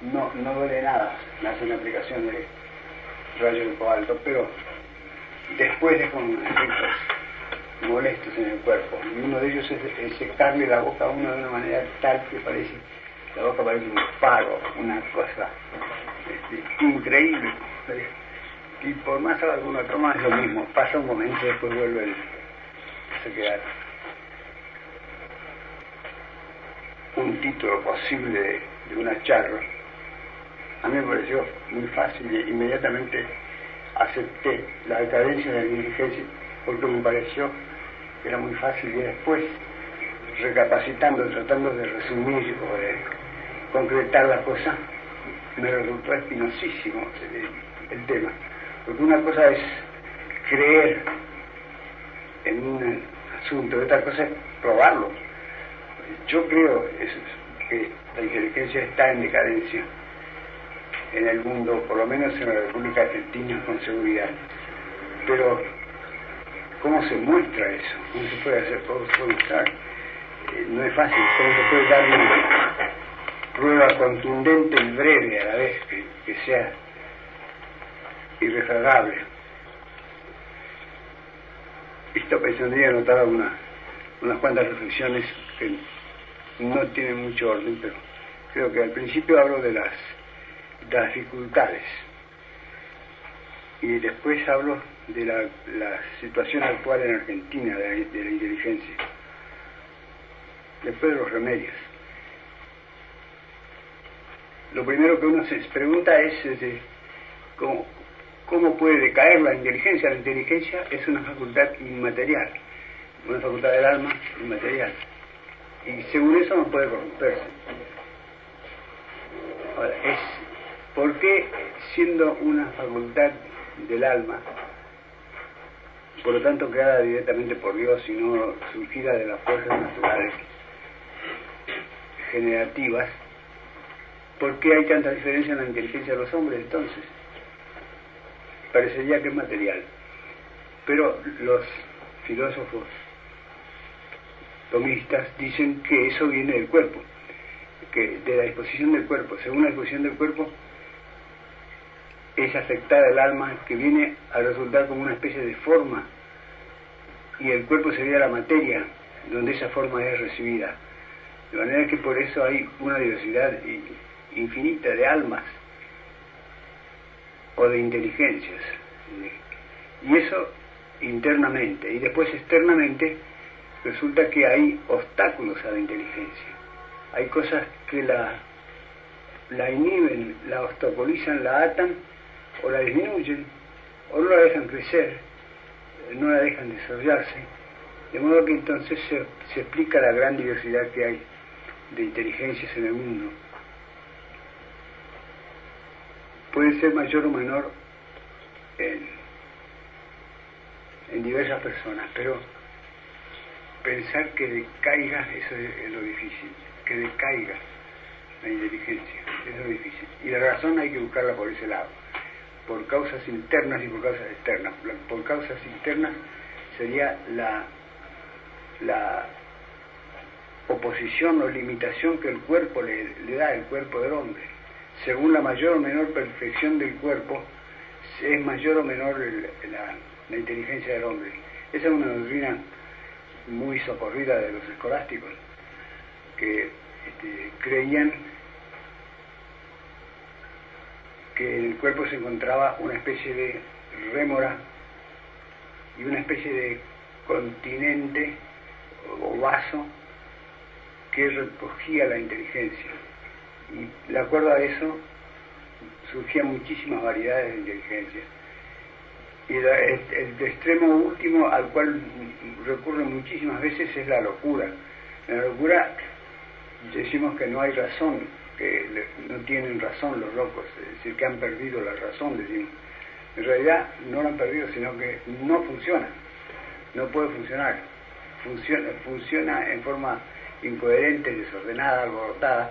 no, no duele nada, me hace una aplicación de rayos de cobalto, pero después deja unos efectos molestos en el cuerpo. Y uno de ellos es, secarle la boca a uno de una manera tal que parece, la boca parece un paro, una cosa este, increíble. Y por más alguna toma es lo mismo, pasa un momento y después vuelve a quedar. Un título posible de, de una charla a mí me pareció muy fácil y inmediatamente acepté la decadencia de la diligencia porque me pareció que era muy fácil y después, recapacitando, tratando de resumir o de concretar la cosa, me resultó espinosísimo el, tema. Porque una cosa es creer en un asunto, otra cosa es probarlo. Yo creo que la inteligencia está en decadencia en el mundo, por lo menos en la República Argentina con seguridad. Pero, ¿cómo se muestra eso? ¿Cómo se puede hacer? ¿Cómo se puede mostrar? Eh, no es fácil, ¿cómo se puede dar una prueba contundente y breve a la vez que, sea irrefragable? Esto pensaría anotar una, unas cuantas reflexiones que no tienen mucho orden, pero creo que al principio hablo de las las dificultades. Y después hablo de la, situación actual en Argentina de la, inteligencia. Después de los remedios. Lo primero que uno se pregunta es este, ¿cómo, cómo puede decaer la inteligencia. La inteligencia es una facultad inmaterial, una facultad del alma inmaterial. Y según eso no puede corromperse. Ahora, es ¿Por qué siendo una facultad del alma, por lo tanto creada directamente por Dios y no surgida de las fuerzas naturales generativas, ¿por qué hay tanta diferencia en la inteligencia de los hombres entonces? Parecería que es material. Pero los filósofos tomistas dicen que eso viene del cuerpo, que de la disposición del cuerpo. Según la disposición del cuerpo, es afectar al alma que viene a resultar como una especie de forma y el cuerpo sería la materia donde esa forma es recibida. De manera que por eso hay una diversidad infinita de almas o de inteligencias. Y eso internamente. Y después externamente resulta que hay obstáculos a la inteligencia. Hay cosas que la, la inhiben, la obstaculizan, la atan o la disminuyen, o no la dejan crecer, no la dejan desarrollarse, de modo que entonces se, se explica la gran diversidad que hay de inteligencias en el mundo. Puede ser mayor o menor en, en diversas personas, pero pensar que decaiga, eso es, lo difícil, que decaiga la inteligencia, eso es lo difícil. Y la razón hay que buscarla por ese lado por causas internas y por causas externas. Por causas internas sería la, la oposición o limitación que el cuerpo le, da, el cuerpo del hombre. Según la mayor o menor perfección del cuerpo, es mayor o menor la, inteligencia del hombre. Esa es una doctrina muy socorrida de los escolásticos, que este, creían que en el cuerpo se encontraba una especie de rémora y una especie de continente o vaso que recogía la inteligencia. Y de acuerdo a eso surgían muchísimas variedades de inteligencia. Y el, extremo último al cual recurren muchísimas veces es la locura. La locura decimos que no hay razón, que no tienen razón los locos, es decir, que han perdido la razón, decimos. En realidad no la han perdido, sino que no funciona, no puede funcionar. Funciona, funciona en forma incoherente, desordenada, alborotada,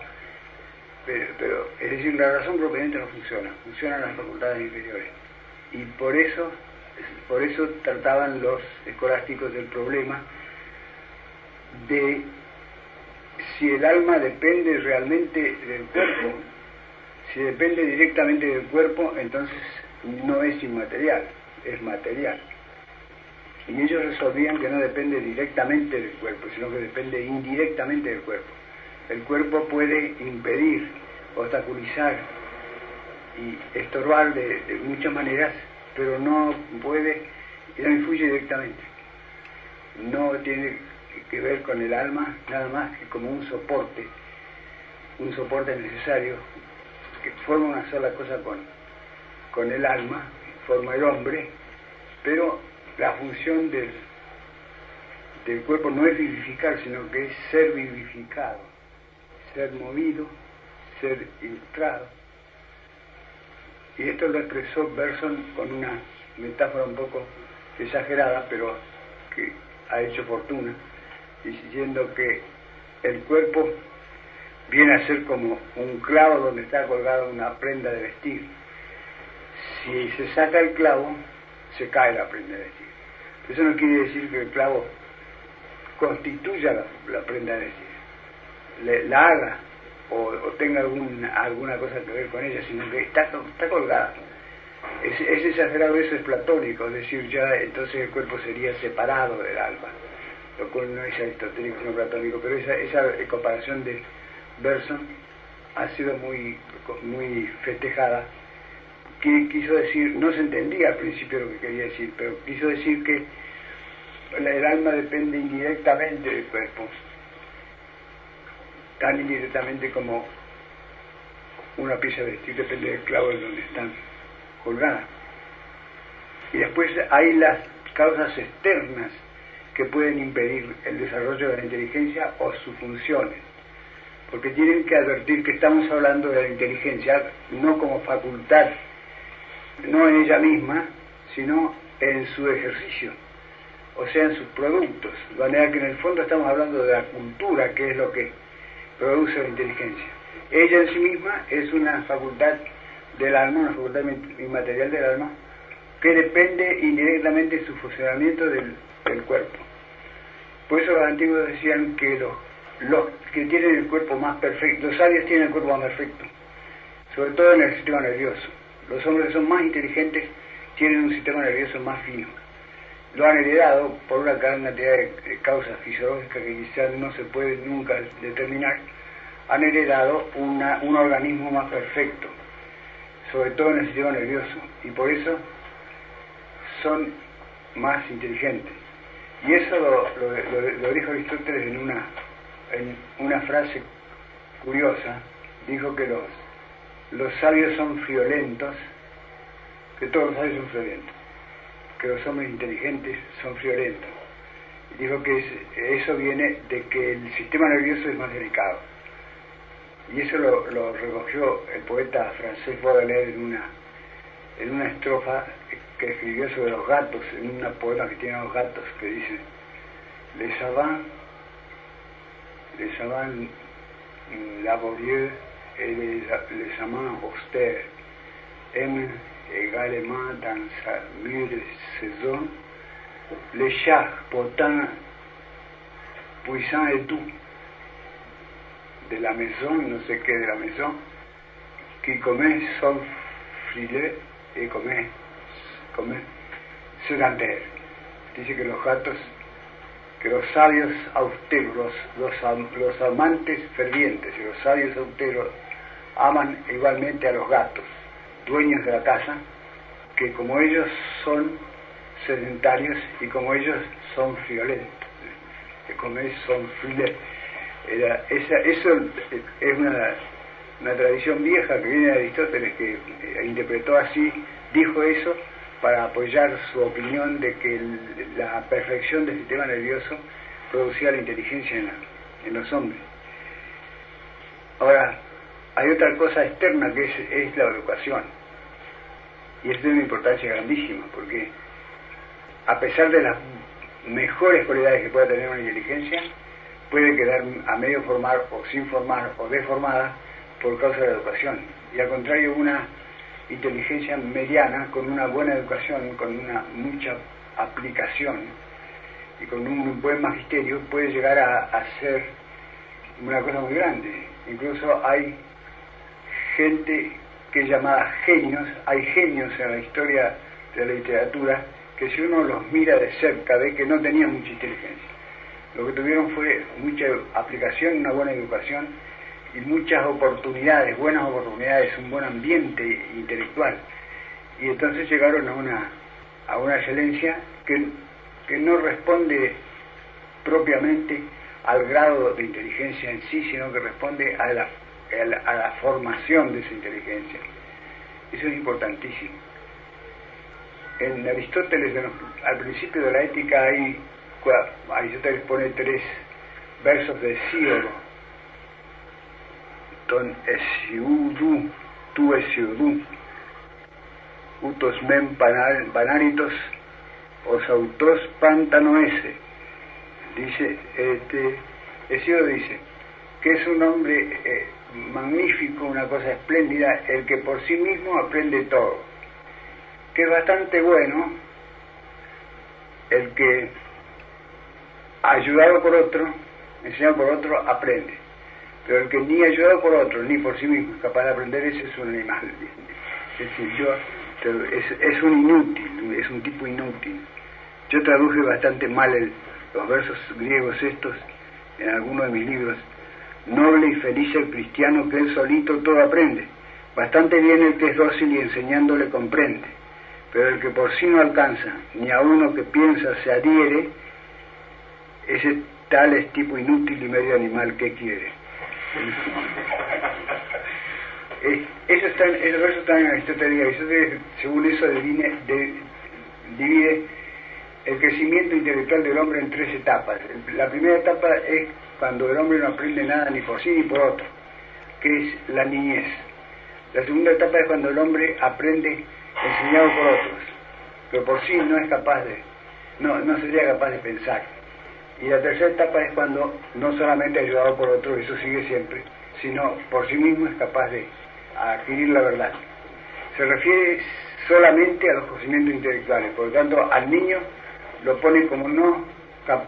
pero, es decir, la razón propiamente no funciona, funcionan las facultades inferiores. Y por eso, por eso trataban los escolásticos del problema de si el alma depende realmente del cuerpo, Si depende directamente del cuerpo, entonces no es inmaterial, es material. Y ellos resolvían que no depende directamente del cuerpo, sino que depende indirectamente del cuerpo. El cuerpo puede impedir, obstaculizar y estorbar de, muchas maneras, pero no puede no influye directamente. No tiene que ver con el alma nada más que como un soporte, un soporte necesario que forma una sola cosa con, con el alma, forma el hombre, pero la función del, del cuerpo no es vivificar, sino que es ser vivificado, ser movido, ser ilustrado. Y esto lo expresó Berson con una metáfora un poco exagerada, pero que ha hecho fortuna, diciendo que el cuerpo viene a ser como un clavo donde está colgada una prenda de vestir. Si se saca el clavo, se cae la prenda de vestir. Eso no quiere decir que el clavo constituya la, prenda de vestir, la haga o, tenga alguna cosa que ver con ella, sino que está, está colgada. Es, es, exagerado eso, es platónico, es decir, ya entonces el cuerpo sería separado del alma, lo cual no es aristotélico sino platónico, pero esa, esa comparación de Berson ha sido muy, muy festejada que quiso decir, no se entendía al principio lo que quería decir, pero quiso decir que el alma depende indirectamente del cuerpo, tan indirectamente como una pieza de vestir depende del clavo de donde están colgadas. Y después hay las causas externas que pueden impedir el desarrollo de la inteligencia o sus funciones, porque tienen que advertir que estamos hablando de la inteligencia no como facultad no en ella misma, sino en su ejercicio, o sea, en sus productos. De manera que en el fondo estamos hablando de la cultura, que es lo que produce la inteligencia. Ella en sí misma es una facultad del alma, una facultad inmaterial del alma, que depende indirectamente de su funcionamiento del, cuerpo. Por eso los antiguos decían que los, que tienen el cuerpo más perfecto, los sabios tienen el cuerpo más perfecto, sobre todo en el sistema nervioso los hombres que son más inteligentes tienen un sistema nervioso más fino. Lo han heredado por una gran cantidad de causas fisiológicas que quizás no se puede nunca determinar. Han heredado un organismo más perfecto, sobre todo en el sistema nervioso, y por eso son más inteligentes. Y eso lo, dijo Aristóteles en una, en una frase curiosa. Dijo que los los sabios son friolentos, que todos los sabios son friolentos, que los hombres inteligentes son friolentos. dijo que eso viene de que el sistema nervioso es más delicado. Y eso lo, recogió el poeta francés Baudelaire en una, en una estrofa que escribió sobre los gatos, en una poema que tiene los gatos, que dice, les savants, les savants laborieux et les, les amants austères aiment également dans sa mûre saison les chats pourtant puissants et doux. De la maison, no sé qué de la maison, qui commet son filet et commet, commet sedantaire. Dice que los gatos, que los sabios austeros, los, los amantes fervientes y los sabios austeros aman igualmente a los gatos, dueños de la casa, que como ellos son sedentarios y como ellos son friolentos, que como ellos son friolentos. Esa, eso es una, una, tradición vieja que viene de Aristóteles, que eh, interpretó así, dijo eso para apoyar su opinión de que la perfección del sistema nervioso producía la inteligencia en, en los hombres. Ahora, hay otra cosa externa que es, la educación. Y esto tiene una importancia grandísima, porque a pesar de las mejores cualidades que pueda tener una inteligencia, puede quedar a medio formar o sin formar o deformada por causa de la educación. Y al contrario, una inteligencia mediana, con una buena educación, con una mucha aplicación y con un buen magisterio, puede llegar a, a ser una cosa muy grande. Incluso hay gente que es llamada genios, hay genios en la historia de la literatura que si uno los mira de cerca ve que no tenían mucha inteligencia. Lo que tuvieron fue mucha aplicación, una buena educación y muchas oportunidades, buenas oportunidades, un buen ambiente intelectual. Y entonces llegaron a una, a una excelencia que, que no responde propiamente al grado de inteligencia en sí, sino que responde a la, a la, formación de esa inteligencia. Eso es importantísimo. En Aristóteles, al principio de la ética, hay, Aristóteles pone tres versos de Síodo. Ton tu esiudu, utos men panaritos, os autos pantanoese. Dice, este, dice que es un hombre eh, magnífico, una cosa espléndida, el que por sí mismo aprende todo, que es bastante bueno el que ayudado por otro, enseñado por otro, aprende. Pero el que ni ayudado por otro, ni por sí mismo es capaz de aprender, ese es un animal. Es decir, yo, es, es un inútil, es un tipo inútil. Yo traduje bastante mal los versos griegos estos en alguno de mis libros, noble y feliz el cristiano que él solito todo aprende, bastante bien el que es dócil y enseñándole comprende, pero el que por sí no alcanza, ni a uno que piensa se adhiere, ese tal es tipo inútil y medio animal que quiere. Esos, versos están en Aristóteles, según eso divide, divide el crecimiento intelectual del hombre en tres etapas. La primera etapa es cuando el hombre no aprende nada ni por sí ni por otro, que es la niñez. La segunda etapa es cuando el hombre aprende enseñado por otros, pero por sí no es capaz de, no, no sería capaz de pensar. Y la tercera etapa es cuando no solamente ayudado por otros, eso sigue siempre, sino por sí mismo es capaz de adquirir la verdad. Se refiere solamente a los conocimientos intelectuales, por lo tanto al niño lo pone como no,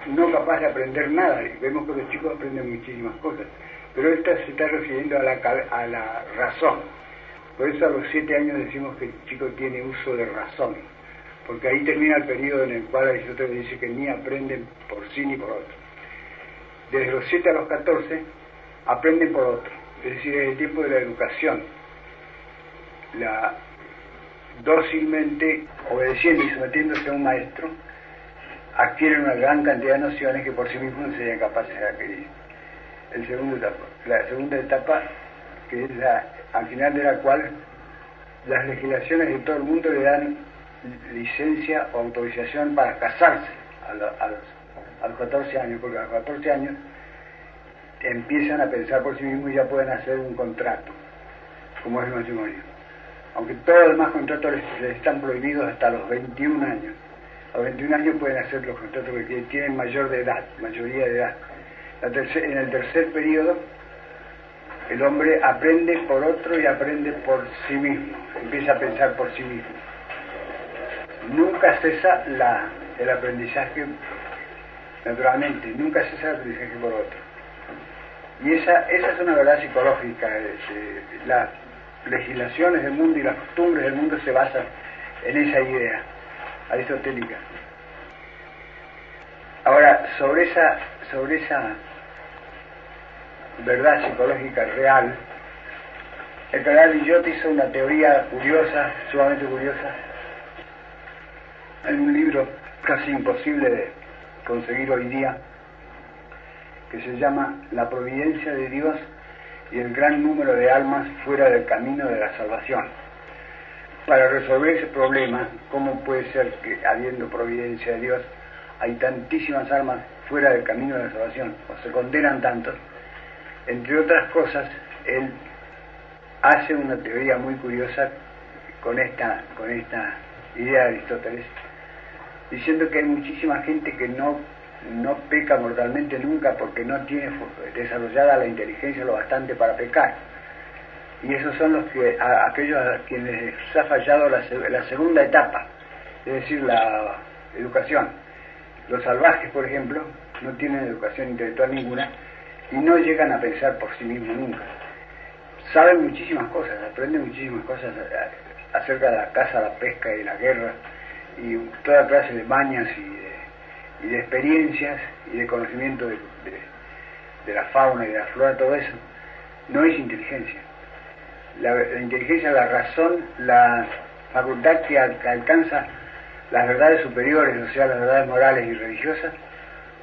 no capaz de aprender nada. Vemos que los chicos aprenden muchísimas cosas. Pero esta se está refiriendo a la, a la razón. Por eso a los siete años decimos que el chico tiene uso de razón. Porque ahí termina el periodo en el cual Aristóteles dice que ni aprenden por sí ni por otro. Desde los siete a los catorce aprenden por otro. Es decir, es el tiempo de la educación. La, dócilmente obedeciendo y sometiéndose a un maestro, adquieren una gran cantidad de nociones que por sí mismos no serían capaces de adquirir. El segundo etapa, la segunda etapa, que es la, al final de la cual las legislaciones de todo el mundo le dan licencia o autorización para casarse a, los, a los 14 años, porque a los 14 años empiezan a pensar por sí mismos y ya pueden hacer un contrato, como es el matrimonio. Aunque todos los demás contratos les están prohibidos hasta los 21 años a 21 años pueden hacer los contratos que tienen mayor de edad, mayoría de edad. en el tercer periodo, el hombre aprende por otro y aprende por sí mismo, empieza a pensar por sí mismo. Nunca cesa la, el aprendizaje, naturalmente, nunca cesa el aprendizaje por otro. Y esa, esa es una verdad psicológica. las legislaciones del mundo y las costumbres del mundo se basan en esa idea aristotélica. Ahora, sobre esa, sobre esa verdad psicológica real, el canal Villot hizo una teoría curiosa, sumamente curiosa, en un libro casi imposible de conseguir hoy día, que se llama La providencia de Dios y el gran número de almas fuera del camino de la salvación para resolver ese problema, ¿cómo puede ser que habiendo providencia de Dios hay tantísimas almas fuera del camino de la salvación o se condenan tantos? Entre otras cosas, él hace una teoría muy curiosa con esta, con esta idea de Aristóteles, diciendo que hay muchísima gente que no, no peca mortalmente nunca porque no tiene desarrollada la inteligencia lo bastante para pecar y esos son los que a, aquellos a quienes les ha fallado la, la, segunda etapa, es decir, la educación. Los salvajes, por ejemplo, no tienen educación intelectual ninguna y no llegan a pensar por sí mismos nunca. sabe muchísimas cosas, aprende muchísimas cosas acerca de la caza, la pesca y la guerra y toda clase de mañas y de, experiencias y de conocimiento de, la fauna y de la flora, todo eso, no es inteligencia. La, inteligencia, la razón, la facultad que, alcanza las verdades superiores, o sea, las verdades morales y religiosas,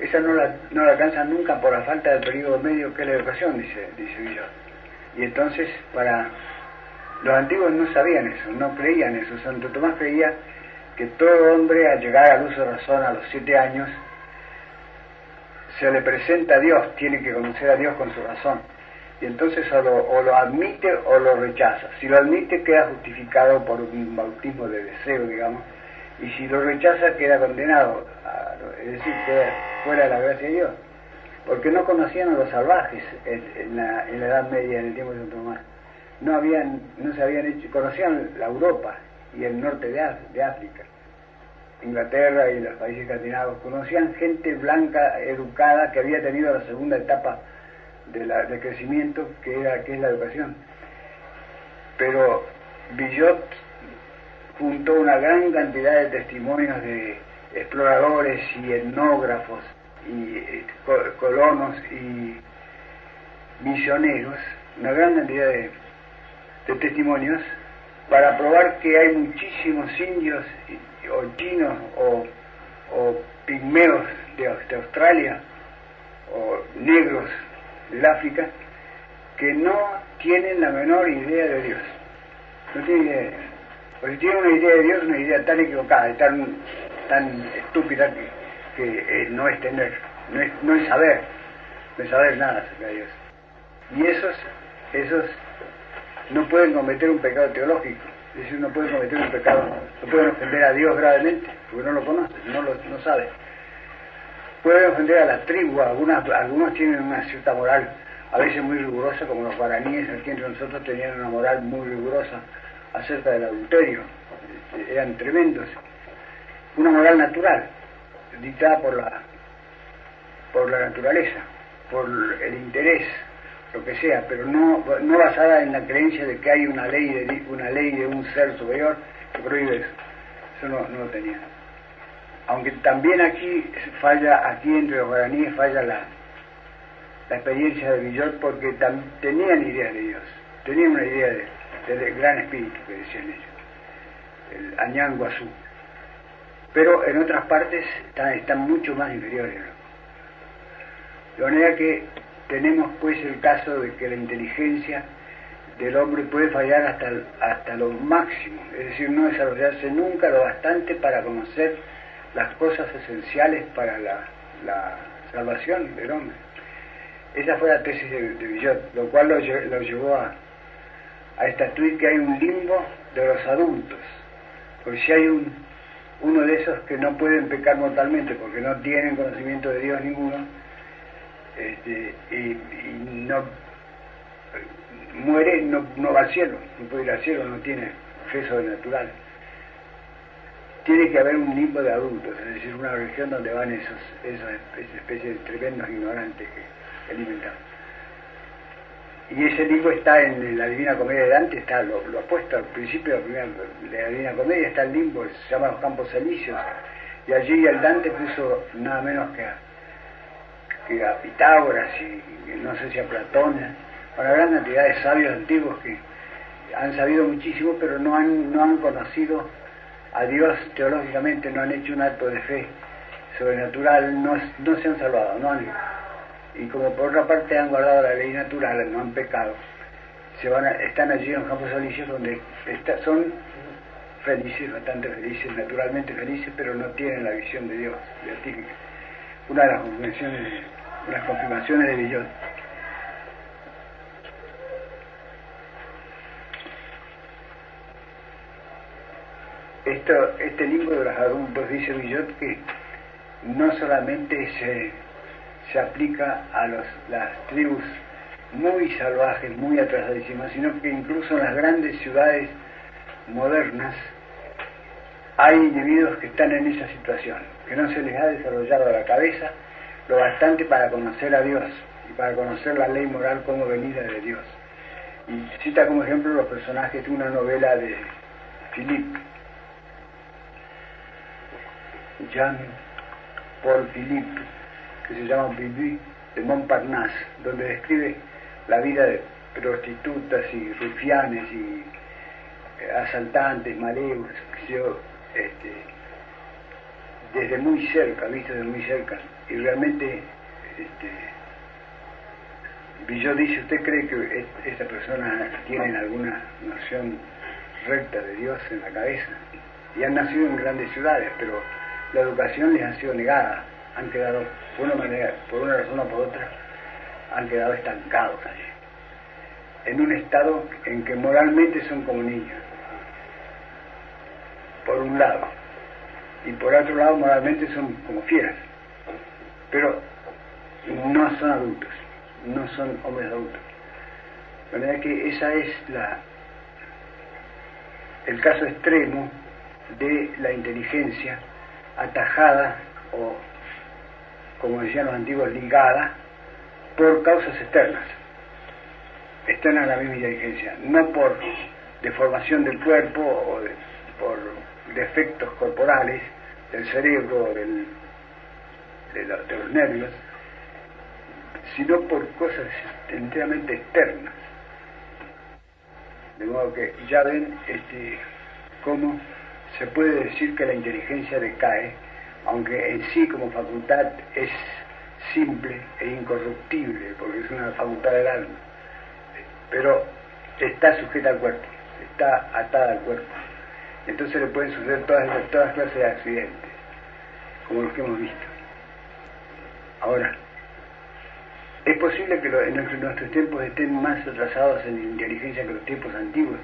esa no la, no la alcanza nunca por la falta del periodo medio que es la educación, dice, dice Villot. Y entonces, para los antiguos no sabían eso, no creían eso. Santo Tomás creía que todo hombre al llegar al uso de razón a los siete años se le presenta a Dios, tiene que conocer a Dios con su razón. Y entonces o lo, admite o lo rechaza. Si lo admite queda justificado por un bautismo de deseo, digamos, y si lo rechaza queda condenado, es decir, queda fuera de la gracia de Dios. Porque no conocían a los salvajes en, la, Edad Media, en el tiempo de Santo Tomás. No, habían, no se habían hecho, conocían la Europa y el norte de, de África Inglaterra y los países escandinavos, conocían gente blanca, educada, que había tenido la segunda etapa de, la, crecimiento, que, era, que es la educación. Pero Billot juntó una gran cantidad de testimonios de exploradores y etnógrafos y eh, colonos y misioneros, una gran cantidad de testimonios para probar que hay muchísimos indios o chinos o, pigmeos de, Australia o negros del África que no tienen la menor idea de Dios. No tienen idea de Dios. O si tienen una idea de Dios, una idea tan equivocada, tan, tan estúpida que, eh, no es tener, no es, no es saber, no es saber nada acerca de Dios. Y esos, esos no pueden cometer un pecado teológico es decir, no puede cometer un pecado, no pueden ofender a Dios gravemente, porque no lo conoce, no lo no sabe. Pueden ofender a la tribu, algunas, algunos tienen una cierta moral, a veces muy rigurosa, como los guaraníes aquí entre nosotros tenían una moral muy rigurosa acerca del adulterio, este, eran tremendos. Una moral natural, dictada por la, por la naturaleza, por el interés lo que sea, pero no, no basada en la creencia de que hay una ley de, una ley de un ser superior que prohíbe eso. Eso no, no lo tenía. Aunque también aquí falla, aquí entre los guaraníes falla la, la experiencia de Villot porque tenían idea de Dios, tenían una idea del gran espíritu que decían ellos, el Añanguazú. Pero en otras partes están, están mucho más inferiores. De manera que tenemos pues el caso de que la inteligencia del hombre puede fallar hasta, hasta lo máximo, es decir, no desarrollarse nunca lo bastante para conocer las cosas esenciales para la, salvación del hombre. Esa fue la tesis de, Villot, lo cual lo, llevó a, a estatuir que hay un limbo de los adultos, porque si hay un, uno de esos que no pueden pecar mortalmente porque no tienen conocimiento de Dios ninguno, este, y, no muere, no, no va al cielo, no puede ir al cielo, no tiene fe sobrenatural. Tiene que haber un limbo de adultos, es decir, una región donde van esos, esas especies de tremendos ignorantes que alimentan. Y ese limbo está en la Divina Comedia de Dante, está lo, lo puesto al principio de la, Divina Comedia, está el limbo, se llama los Campos Elíseos, y allí el Dante puso nada menos que a que a Pitágoras y, no sé si a Platón, una gran cantidad de sabios antiguos que han sabido muchísimo, pero no han, no han conocido a Dios teológicamente, no han hecho un acto de fe sobrenatural, no, no se han salvado, no han, y como por otra parte han guardado la ley natural, no han pecado, se van están allí en campos alicios donde son felices, bastante felices, naturalmente felices, pero no tienen la visión de Dios. Una de las confirmaciones las confirmaciones de Villot. Esto, este libro de los adultos dice Villot que no solamente se, se aplica a los, las tribus muy salvajes, muy atrasadísimas, sino que incluso en las grandes ciudades modernas hay individuos que están en esa situación, que no se les ha desarrollado la cabeza lo bastante para conocer a Dios y para conocer la ley moral como venida de Dios. Y cita como ejemplo los personajes de una novela de Philippe, Jean Paul Philippe, que se llama Bibi de Montparnasse, donde describe la vida de prostitutas y rufianes y eh, asaltantes, malévolos, este, desde muy cerca, visto desde muy cerca, y realmente este, Villot dice, ¿usted cree que esta persona tiene alguna noción recta de Dios en la cabeza? Y han nacido en grandes ciudades, pero la educación les ha sido negada, han quedado, por una manera, por una razón o por otra, han quedado estancados allí, en un estado en que moralmente son como niños, por un lado, y por otro lado moralmente son como fieras, pero no son adultos, no son hombres adultos. Manera que esa es la el caso extremo de la inteligencia atajada o, como decían los antiguos, ligada por causas externas, externas a la misma inteligencia, no por deformación del cuerpo o por defectos corporales del cerebro del, de, los nervios, sino por cosas enteramente externas. De modo que ya ven este, cómo se puede decir que la inteligencia decae, aunque en sí como facultad es simple e incorruptible, porque es una facultad del alma, pero está sujeta al cuerpo, está atada al cuerpo. Entonces le pueden suceder todas, todas clases de accidentes, como los que hemos visto. Ahora, es posible que nuestros tiempos estén más atrasados en inteligencia que los tiempos antiguos.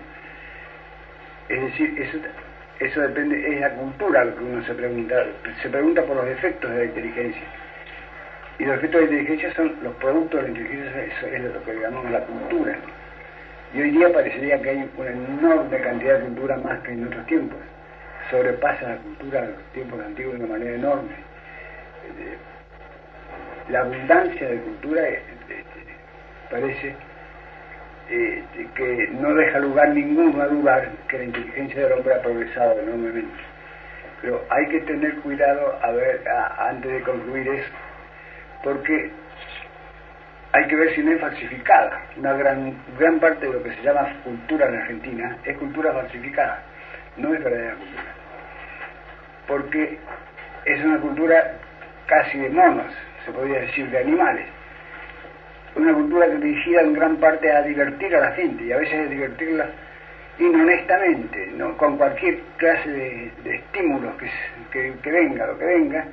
Es decir, eso eso depende, es la cultura lo que uno se pregunta. Se pregunta por los efectos de la inteligencia. Y los efectos de la inteligencia son los productos de la inteligencia, eso es lo que llamamos la cultura. Y hoy día parecería que hay una enorme cantidad de cultura más que en otros tiempos. Sobrepasa la cultura de los tiempos antiguos de una manera enorme. La abundancia de cultura eh, eh, parece eh, que no deja lugar ninguno a dudar que la inteligencia del hombre ha progresado enormemente. Pero hay que tener cuidado a ver, antes de concluir eso, porque hay que ver si no es falsificada. Una gran, gran parte de lo que se llama cultura en Argentina es cultura falsificada, no es verdadera cultura. Porque es una cultura casi de monos, se podría decir, de animales una cultura que dirigida en gran parte a divertir a la gente y a veces a divertirla inhonestamente, ¿no? con cualquier clase de, estímulos que, que, venga, lo que venga,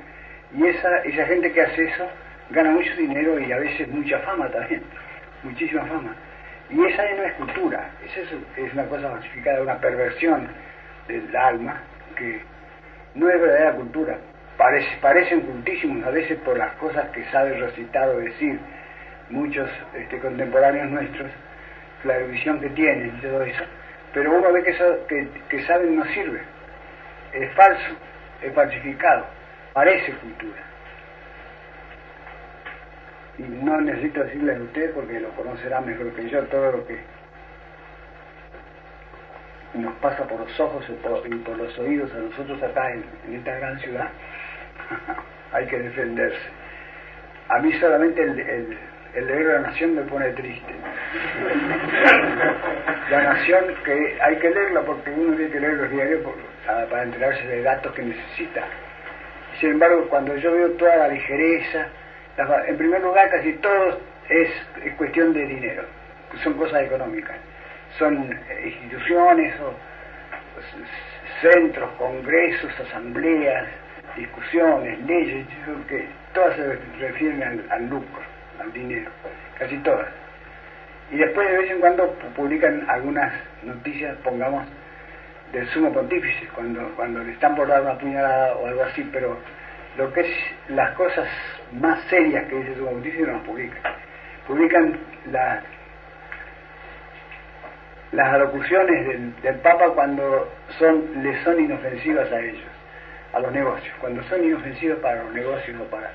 y esa, esa gente que hace eso gana mucho dinero y a veces mucha fama también, muchísima fama. Y esa no es cultura, esa es, una cosa falsificada, una perversión del alma que no es verdadera cultura. Parece, parecen cultísimos a veces por las cosas que sabe recitar o decir, muchos este, contemporáneos nuestros, la visión que tienen y todo eso, pero uno ve que, eso, que, que saben no sirve, es falso, es falsificado, parece cultura. Y no necesito decirles a usted porque lo conocerá mejor que yo todo lo que nos pasa por los ojos y por, los oídos a nosotros acá en, en esta gran ciudad. Hay que defenderse. A mí solamente el el leer La Nación me pone triste. La Nación, que hay que leerla porque uno tiene que leer los diarios para enterarse de datos que necesita. Sin embargo, cuando yo veo toda la ligereza, en primer lugar casi todo es, cuestión de dinero, son cosas económicas, son instituciones o centros, congresos, asambleas, discusiones, leyes, que todas se refieren al lucro al dinero, casi todas. Y después de vez en cuando publican algunas noticias, pongamos, del sumo pontífice, cuando, cuando le están por dar una puñalada o algo así, pero lo que es las cosas más serias que dice el sumo pontífice no las publican. Publican las las alocuciones del, del, Papa cuando son, le son inofensivas a ellos, a los negocios, cuando son inofensivas para los negocios o para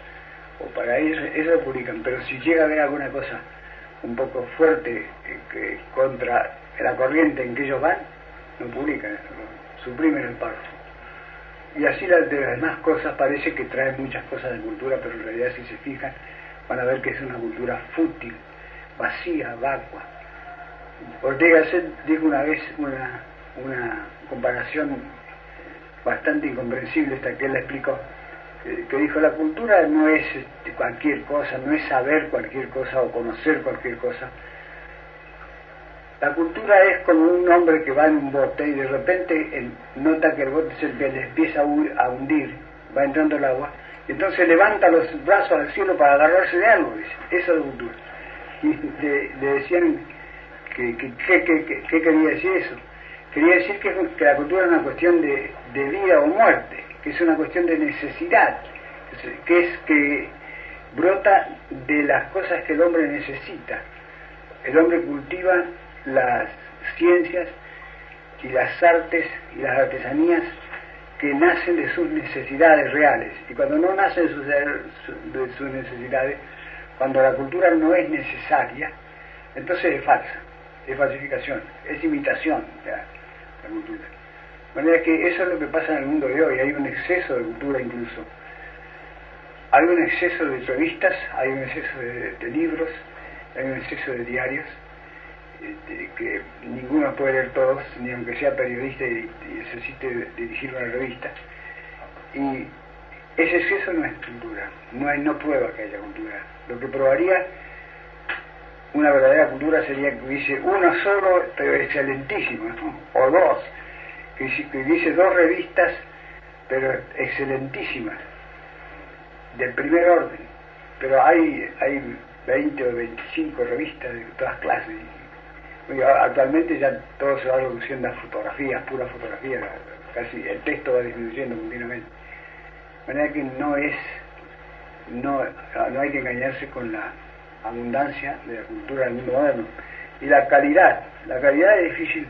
o para ellos, eso publican, pero si llega a haber alguna cosa un poco fuerte que contra la corriente en que ellos van, no publican, suprimen el párrafo. Y así las de las demás cosas parece que traen muchas cosas de cultura, pero en realidad si se fijan van a ver que es una cultura fútil, vacía, vacua. Ortega Set dijo una vez una, una comparación bastante incomprensible hasta que él la explicó, que dijo la cultura no es este, cualquier cosa, no es saber cualquier cosa o conocer cualquier cosa, la cultura es como un hombre que va en un bote y de repente nota que el bote se le empieza a hundir, va entrando el agua, y entonces levanta los brazos al cielo para agarrarse de algo, Eso es cultura. Y le, decían que, quería decir eso. Quería decir que, la cultura es una cuestión de, de vida o muerte, que es una cuestión de necesidad, que es que brota de las cosas que el hombre necesita. El hombre cultiva las ciencias y las artes y las artesanías que nacen de sus necesidades reales. Y cuando no nacen de sus, necesidades, cuando la cultura no es necesaria, entonces es falsa, es falsificación, es imitación la cultura. De manera que eso es lo que pasa en el mundo de hoy, hay un exceso de cultura incluso. Hay un exceso de revistas, hay un exceso de libros, hay un exceso de diarios, este, que ninguno puede leer todos, ni aunque sea periodista y, necesite dirigir una revista. Y ese exceso no es cultura, no, hay, no prueba que haya cultura. Lo que probaría una verdadera cultura sería que hubiese uno solo, pero excelentísimo, o dos, que, que hubiese dos revistas, pero excelentísimas, del primer orden. Pero hay, hay 20 o 25 revistas de todas clases Actualmente ya todo se va reduciendo a fotografías, pura fotografía, casi el texto va disminuyendo continuamente. De manera que no es, no, no hay que engañarse con la abundancia de la cultura del mundo moderno. Y la calidad, la calidad es difícil,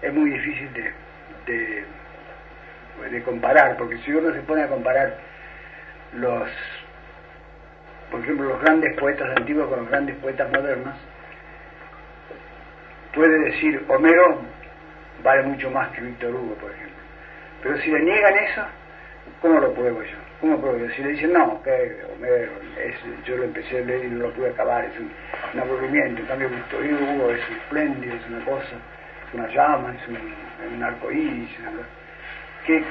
es muy difícil de, de, comparar, porque si uno se pone a comparar los, por ejemplo, los grandes poetas antiguos con los grandes poetas modernos, puede decir Homero vale mucho más que Víctor Hugo, por ejemplo. Pero si le niegan eso, ¿cómo lo pruebo yo? ¿Cómo puedo yo? Si le dicen, no, que Homero, yo lo empecé a leer y no lo pude acabar, es un, aburrimiento, en cambio Víctor Hugo es espléndido, es una cosa, es una llama, es un, un arco iris,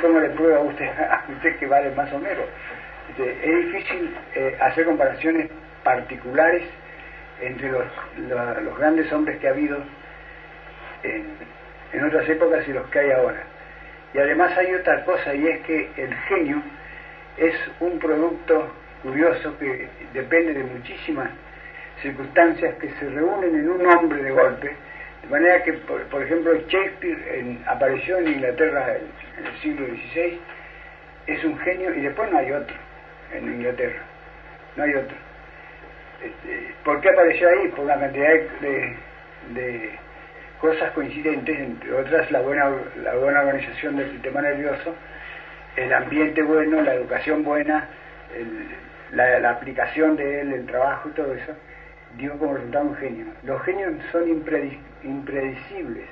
¿Cómo le prueba a usted, a usted que vale más Homero? Este, es difícil eh, hacer comparaciones particulares entre los, los grandes hombres que ha habido en, otras épocas y los que hay ahora. Y además hay otra cosa y es que el genio es un producto curioso que depende de muchísimas circunstancias que se reúnen en un hombre de golpe, de manera que, por, ejemplo, Shakespeare apareció en Inglaterra en, el siglo XVI, es un genio y después no hay otro en Inglaterra, no hay otro. Este, ¿Por qué apareció ahí? Por una cantidad de cosas coincidentes, entre otras la buena, la buena organización del sistema nervioso, el ambiente bueno, la educación buena, la, aplicación de él, el trabajo y todo eso, dio como resultado un genio. Los genios son impredecibles,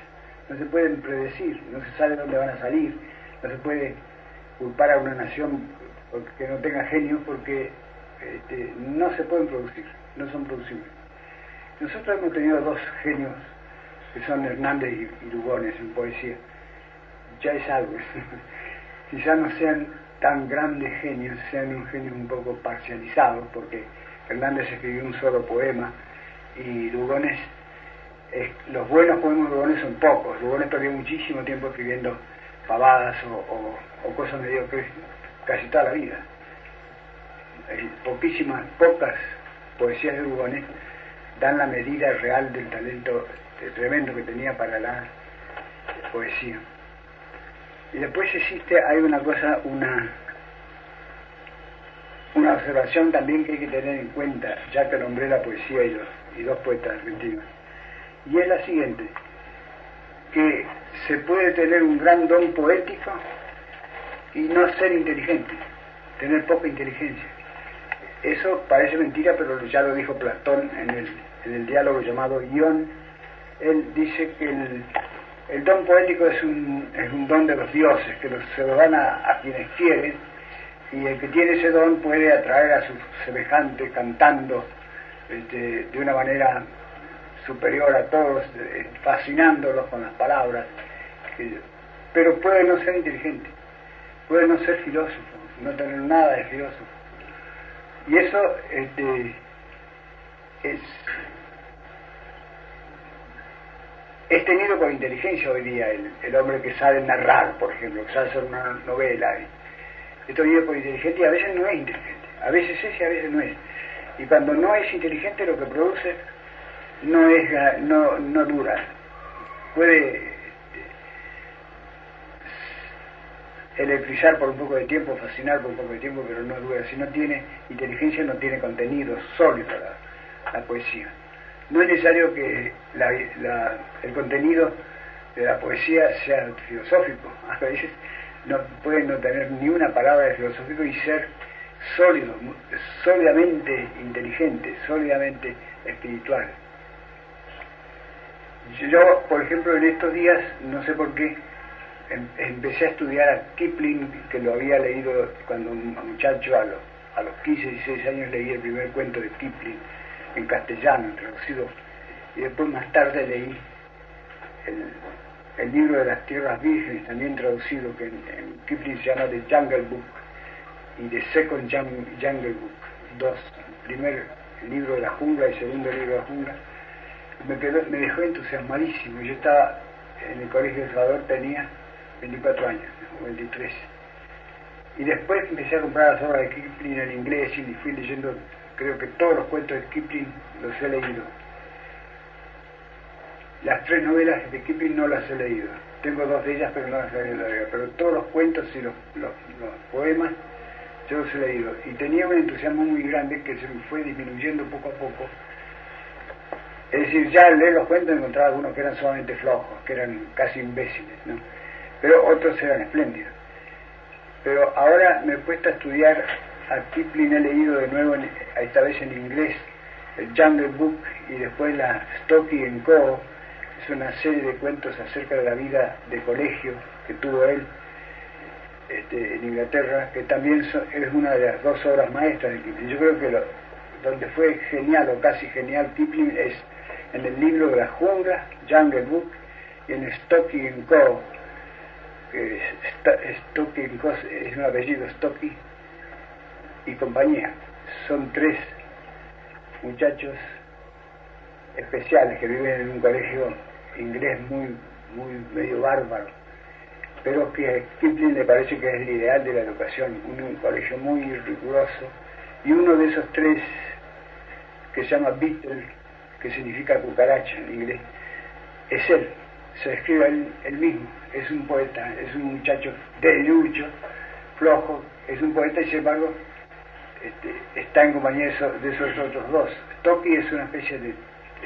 no se pueden predecir, no se sabe dónde van a salir, no se puede culpar a una nación que no tenga genio porque este, no se pueden producir, no son producibles. Nosotros hemos tenido dos genios que son Hernández y, Lugones en poesía, ya es algo. Quizás no sean tan grandes genios, sean un genio un poco parcializado, porque Hernández escribió un solo poema y Lugones, los buenos poemas de Lugones son pocos. Lugones perdió muchísimo tiempo escribiendo pavadas o, cosas mediocres casi toda la vida. poquísimas, pocas poesías de Lugones dan la medida real del talento tremendo que tenía para la poesía. Y después existe, hay una cosa, una, una observación también que hay que tener en cuenta, ya que nombré la poesía y, los, y dos poetas argentinos. Y es la siguiente, que se puede tener un gran don poético y no ser inteligente, tener poca inteligencia. Eso parece mentira, pero ya lo dijo Platón en el en el diálogo llamado Ion, él dice que el, don poético es un, es un don de los dioses, que se lo dan a, quienes quieren, y el que tiene ese don puede atraer a sus semejantes cantando este, de una manera superior a todos, fascinándolos con las palabras, pero puede no ser inteligente, puede no ser filósofo, no tener nada de filósofo. Y eso este, es, es tenido por inteligencia hoy día el, hombre que sabe narrar, por ejemplo, que sabe hacer una novela. Es tenido por inteligente y a veces no es inteligente. A veces es y a veces no es. Y cuando no es inteligente lo que produce no es no, no dura. Puede electrizar por un poco de tiempo, fascinar por un poco de tiempo, pero no dura. Si no tiene inteligencia, no tiene contenido sólido la, poesía. No es necesario que el contenido de la poesía sea filosófico. A veces no pueden no tener ni una palabra de filosófico y ser sólido, sólidamente inteligente, sólidamente espiritual. Yo, por ejemplo, en estos días, no sé por qué, em, empecé a estudiar a Kipling, que lo había leído cuando un muchacho a los, a los 15, 16 años leí el primer cuento de Kipling en castellano, traducido, y después más tarde leí el, libro de las tierras vírgenes, también traducido, que en, Kipling se llama The Jungle Book, y The Second Jungle Book, dos, primer libro de la jungla y segundo libro de la jungla, me, me dejó entusiasmadísimo. Yo estaba en el Colegio de Salvador, tenía 24 años, o 23. Y después empecé a comprar las obras de Kipling en inglés y fui leyendo, creo que todos los cuentos de Kipling los he leído. Las tres novelas de Kipling no las he leído. Tengo dos de ellas, pero no las he leído. Pero todos los cuentos y los, los poemas yo los he leído. Y tenía un entusiasmo muy grande que se me fue disminuyendo poco a poco es decir, ya al leer los cuentos encontraba algunos que eran sumamente flojos, que eran casi imbéciles, ¿no? Pero otros eran espléndidos. Pero ahora me he puesto a estudiar a Kipling, he leído de nuevo, esta vez en inglés, el Jungle Book y después la Stocky and Co. Es una serie de cuentos acerca de la vida de colegio que tuvo él este, en Inglaterra, que también es una de las dos obras maestras de Kipling. Yo creo que lo, donde fue genial o casi genial Kipling es en el libro de la jungla, Jungle Book, y en Stocky Co. Que Stocky Co. es un apellido, Stocky y compañía. Son tres muchachos especiales que viven en un colegio inglés muy, muy medio bárbaro, pero que Kipling le parece que es el ideal de la educación, un, colegio muy riguroso, y uno de esos tres que se llama Beatle, que significa cucaracha en inglés, es él, se escribe él, mismo, es un poeta, es un muchacho de lucho, flojo, es un poeta y sin embargo este, está en compañía de esos, otros dos. Toki es una especie de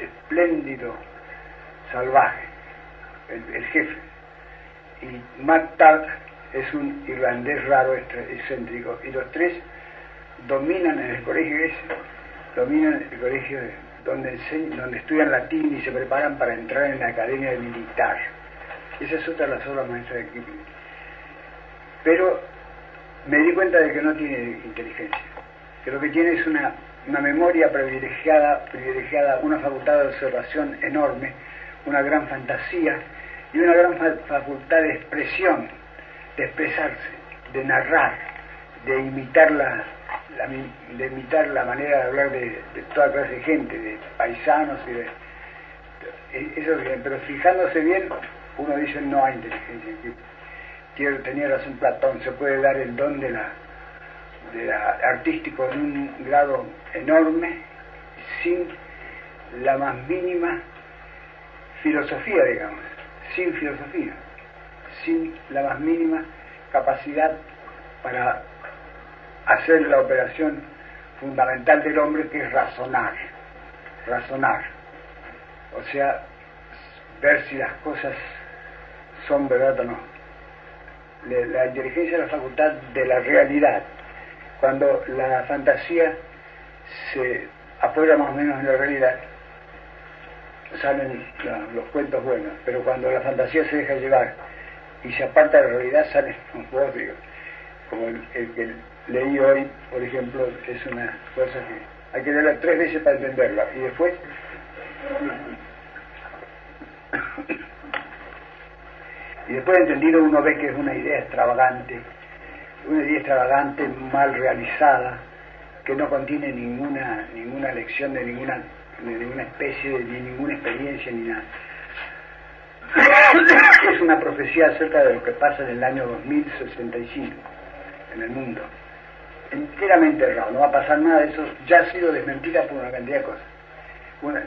espléndido salvaje, el, jefe, y Matt Tark es un irlandés raro, excéntrico, y los tres dominan en el colegio ese, dominan el colegio de donde, donde estudian latín y se preparan para entrar en la academia militar. Esa es otra de las obras maestras de Kipling. Pero me di cuenta de que no tiene inteligencia, que lo que tiene es una, una memoria privilegiada, privilegiada, una facultad de observación enorme, una gran fantasía y una gran facultad de expresión, de expresarse, de narrar, de imitar la, de imitar la manera de hablar de, toda clase de gente, de paisanos y de... Eso bien, pero fijándose bien, uno dice no hay inteligencia. Quiero, tenía razón Platón, se puede dar el don de la, de la artístico en un grado enorme sin la más mínima filosofía, digamos, sin filosofía, sin la más mínima capacidad para hacer la operación fundamental del hombre que es razonar, razonar, o sea, ver si las cosas son verdad o no. La inteligencia es la facultad de la realidad. Cuando la fantasía se apoya más o menos en la realidad, salen los cuentos buenos, pero cuando la fantasía se deja llevar y se aparta de la realidad salen los bodrios, como el, que leí hoy, por ejemplo, es una cosa que hay que leerla tres veces para entenderla. Y después y después de entendido uno ve que es una idea extravagante, una idea extravagante, mal realizada, que no contiene ninguna, ninguna lección de ninguna, de ninguna especie, ni ninguna experiencia, ni nada. Es una profecía acerca de lo que pasa en el año 2065 en el mundo. Enteramente errado, no va a pasar nada de eso, ya ha sido desmentida por una cantidad de cosas.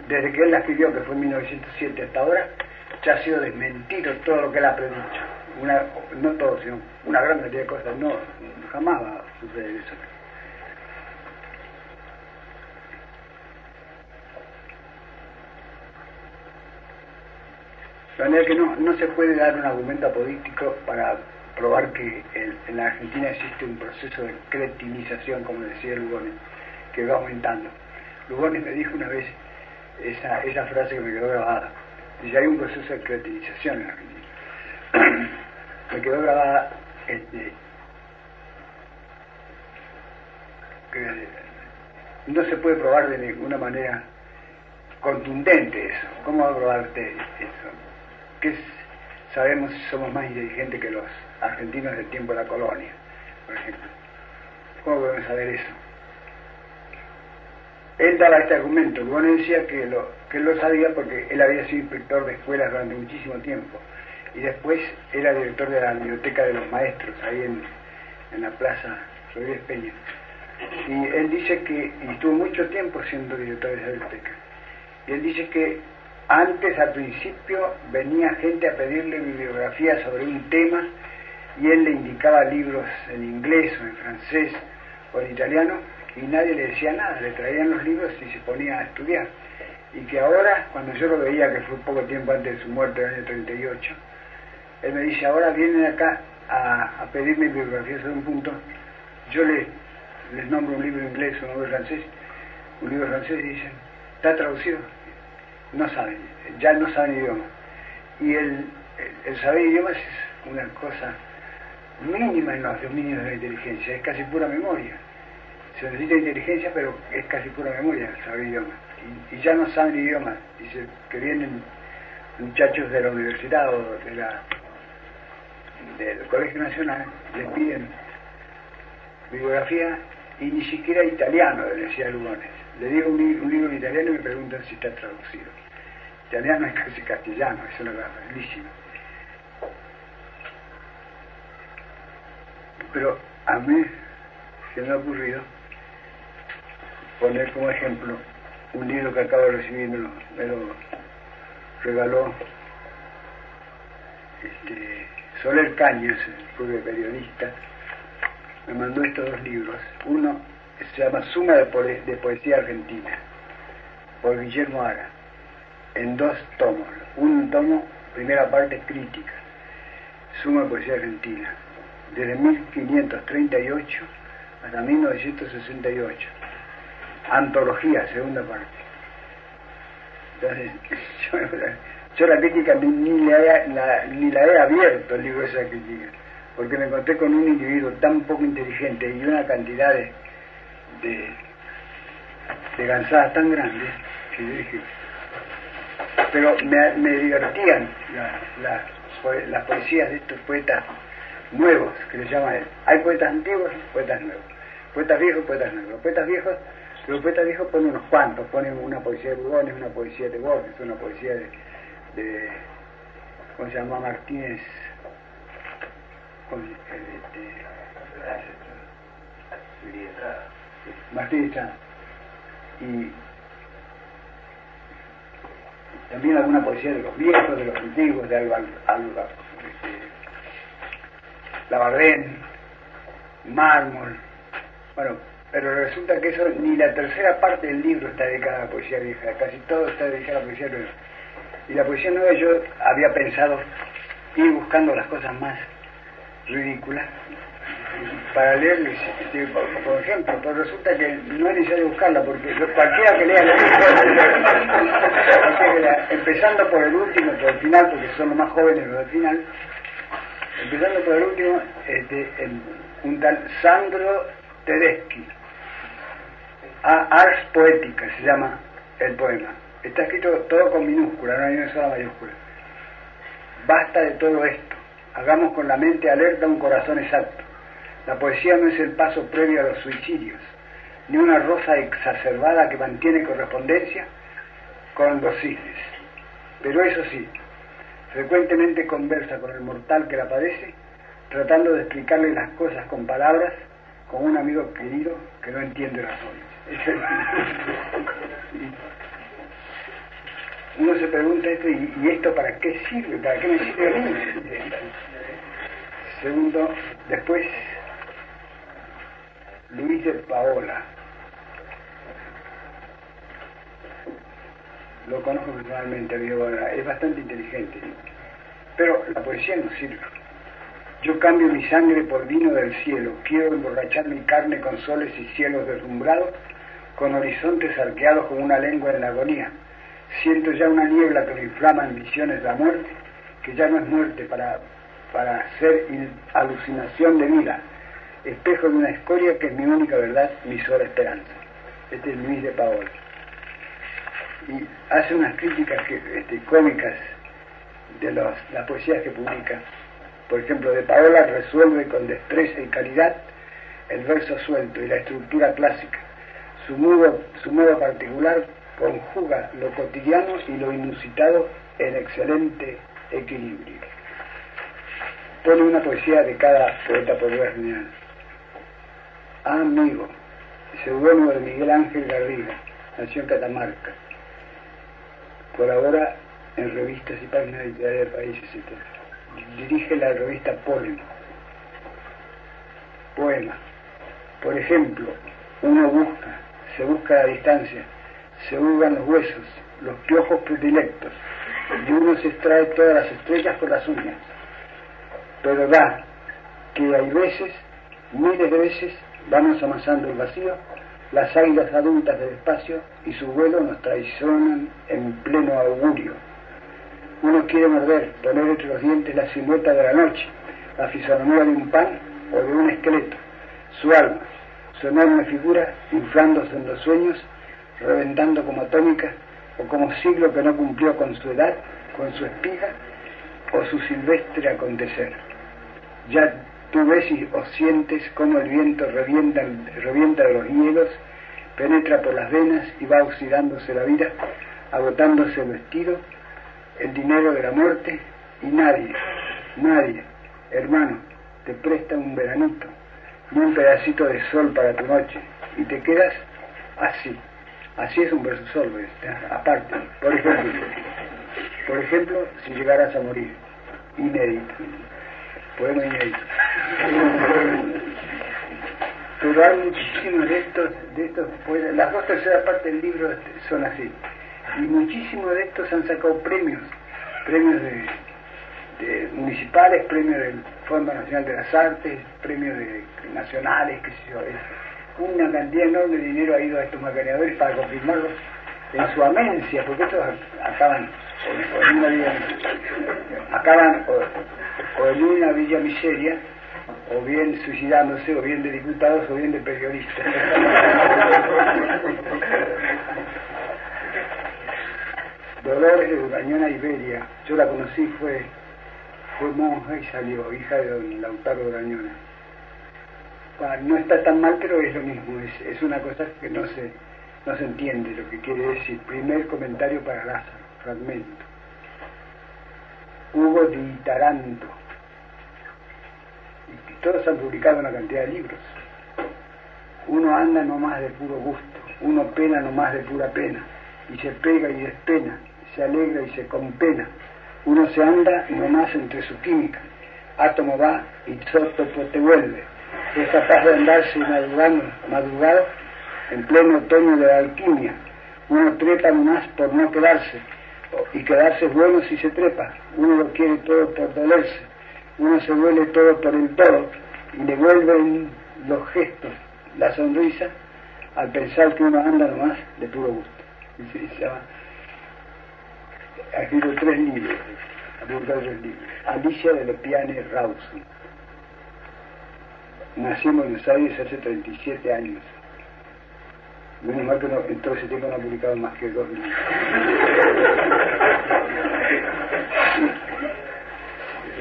desde que él la escribió, que fue en 1907 hasta ahora, ya ha sido desmentido todo lo que él ha predicho. Una, no todo, sino una gran cantidad de cosas. No, jamás va a suceder eso. De manera que no, no se puede dar un argumento apodístico para probar que en la Argentina existe un proceso de cretinización, como decía Lugones, que va aumentando. Lugones me dijo una vez esa, esa frase que me quedó grabada y hay un proceso de creativización en la Argentina. Me quedó grabada este, que no se puede probar de ninguna manera contundente eso. ¿Cómo va a probar usted eso? ¿Qué sabemos si somos más inteligentes que los argentinos del tiempo de la colonia, por ejemplo? ¿Cómo podemos saber eso? Él daba este argumento, Luego decía que, lo, que él lo sabía porque él había sido inspector de escuelas durante muchísimo tiempo y después era director de la biblioteca de los maestros ahí en, en la plaza Rodríguez Peña. Y él dice que, y estuvo mucho tiempo siendo director de esa biblioteca, y él dice que antes, al principio, venía gente a pedirle bibliografía sobre un tema y él le indicaba libros en inglés o en francés o en italiano y nadie le decía nada, le traían los libros y se ponía a estudiar. Y que ahora, cuando yo lo veía, que fue poco tiempo antes de su muerte, en el año 38, él me dice, ahora vienen acá a, pedirme biografía sobre un punto, yo les, les nombro un libro inglés, un libro francés, un libro francés y dicen, ¿está traducido? No saben, ya no saben idioma. Y el, el saber idiomas es una cosa mínima en los dominios de la inteligencia, es casi pura memoria se necesita inteligencia, pero es casi pura memoria saber idiomas. Y, ya no saben idiomas. Dice que vienen muchachos de la universidad o de la, del Colegio Nacional, les piden bibliografía y ni siquiera italiano, le decía Lugones. Le digo un, libro en italiano y me preguntan si está traducido. Italiano es casi castellano, es una cosa bellísima. Pero a mí se me ha ocurrido poner como ejemplo un libro que acabo de recibir, me lo, regaló este, Soler Cañas, el propio periodista, me mandó estos dos libros. Uno se llama Suma de, Poesía Argentina, por Guillermo Ara, en dos tomos. Un tomo, primera parte crítica, Suma de Poesía Argentina, desde 1538 hasta 1968 antología, segunda parte. Entonces, yo, la crítica ni, la, ni la he abierto el libro esa crítica, porque me encontré con un individuo tan poco inteligente y una cantidad de, de, de tan grandes que dije, pero me, divertían las poesías de estos poetas nuevos, que le llaman. Hay poetas antiguos poetas nuevos. Poetas viejos, poetas nuevos. Los poetas viejos el poeta dijo pone unos cuantos, pone una poesía de Lugones, una poesía de Borges, una poesía de, de ¿cómo se llama? Martínez, Martínez Y también alguna poesía de los viejos, de los antiguos, de algo, algo este, Labardén, Mármol, bueno, pero resulta que eso ni la tercera parte del libro está dedicada a la poesía vieja, casi todo está dedicado a la poesía nueva. Y la poesía nueva yo había pensado ir buscando las cosas más ridículas para leer, por, ejemplo, pues resulta que no es necesario buscarla, porque cualquiera que lea la empezando por el último, por el final, porque son los más jóvenes los del final, empezando por el último, este, un tal Sandro Tedeschi, Ars Poética se llama el poema. Está escrito todo con minúscula, no hay una sola mayúscula. Basta de todo esto. Hagamos con la mente alerta un corazón exacto. La poesía no es el paso previo a los suicidios, ni una rosa exacerbada que mantiene correspondencia con los cisnes. Pero eso sí, frecuentemente conversa con el mortal que la padece, tratando de explicarle las cosas con palabras, con un amigo querido que no entiende razones. Uno se pregunta esto, ¿y, esto para qué sirve? ¿Para qué me sirve a mí? Segundo, después, Luis Paola. Lo conozco personalmente, es bastante inteligente, pero la poesía no sirve. Yo cambio mi sangre por vino del cielo, quiero emborrachar mi carne con soles y cielos deslumbrados con horizontes arqueados como una lengua en la agonía. Siento ya una niebla que me inflama en visiones de la muerte, que ya no es muerte para, para ser alucinación de vida, espejo de una escoria que es mi única verdad, mi sola esperanza. Este es Luis de Paola. Y hace unas críticas que, este, cómicas de los, las poesías que publica. Por ejemplo, de Paola resuelve con destreza y calidad el verso suelto y la estructura clásica su modo, su modo particular conjuga lo cotidiano y lo inusitado en excelente equilibrio. Pone una poesía de cada poeta por genial. Amigo, seudónimo de Miguel Ángel Garriga, nació en Catamarca. Colabora en revistas y páginas literarias del país, etc. Dirige la revista Polen. Poema. Por ejemplo, uno busca se busca la distancia, se hurgan los huesos, los piojos predilectos, y uno se extrae todas las estrellas por las uñas. Pero da que hay veces, miles de veces, vamos amasando el vacío, las águilas adultas del espacio y su vuelo nos traicionan en pleno augurio. Uno quiere morder, poner entre los dientes la silueta de la noche, la fisonomía de un pan o de un esqueleto, su alma, su enorme figura inflándose en los sueños, reventando como atómica, o como siglo que no cumplió con su edad, con su espiga, o su silvestre acontecer. Ya tú ves y o sientes cómo el viento revienta, revienta los hielos, penetra por las venas y va oxidándose la vida, agotándose el vestido, el dinero de la muerte, y nadie, nadie, hermano, te presta un veranito, y un pedacito de sol para tu noche y te quedas así. Así es un verso sol, aparte. Por ejemplo, por ejemplo, si llegaras a morir, inédito, poema inédito. Pero hay muchísimos de estos, de estos las dos terceras partes del libro son así. Y muchísimos de estos han sacado premios, premios de, municipales, premios del Fondo Nacional de las Artes, premios de, nacionales, una cantidad enorme de dinero ha ido a estos macaneadores para confirmarlos en su amencia, porque estos acaban acaban o, en una villa miseria, o bien suicidándose, o bien de diputados, o bien de periodistas. Dolores de Urañona Iberia, yo la conocí, fue fue monja y salió, hija de don Lautaro Brañona. no está tan mal, pero es lo mismo, es, una cosa que no se, no se entiende lo que quiere decir. Primer comentario para Lázaro, fragmento. Hugo Di Taranto. Y todos han publicado una cantidad de libros. Uno anda nomás de puro gusto, uno pena nomás de pura pena, y se pega y despena, se alegra y se compena uno se anda nomás entre su química. Átomo va y isótopo te vuelve. Es capaz de andarse madrugando, madrugado en pleno otoño de la alquimia. Uno trepa nomás por no quedarse. Y quedarse bueno si se trepa. Uno lo quiere todo por dolerse. Uno se duele todo por el todo. y le vuelven los gestos, la sonrisa, al pensar que uno anda nomás de puro gusto. Y se llama, ha escrito tres libros, tres libros. Alicia de Lepiane Rawson. Nació en Buenos Aires hace 37 años. Menos mal que no, en todo ese tiempo no ha publicado más que dos libros.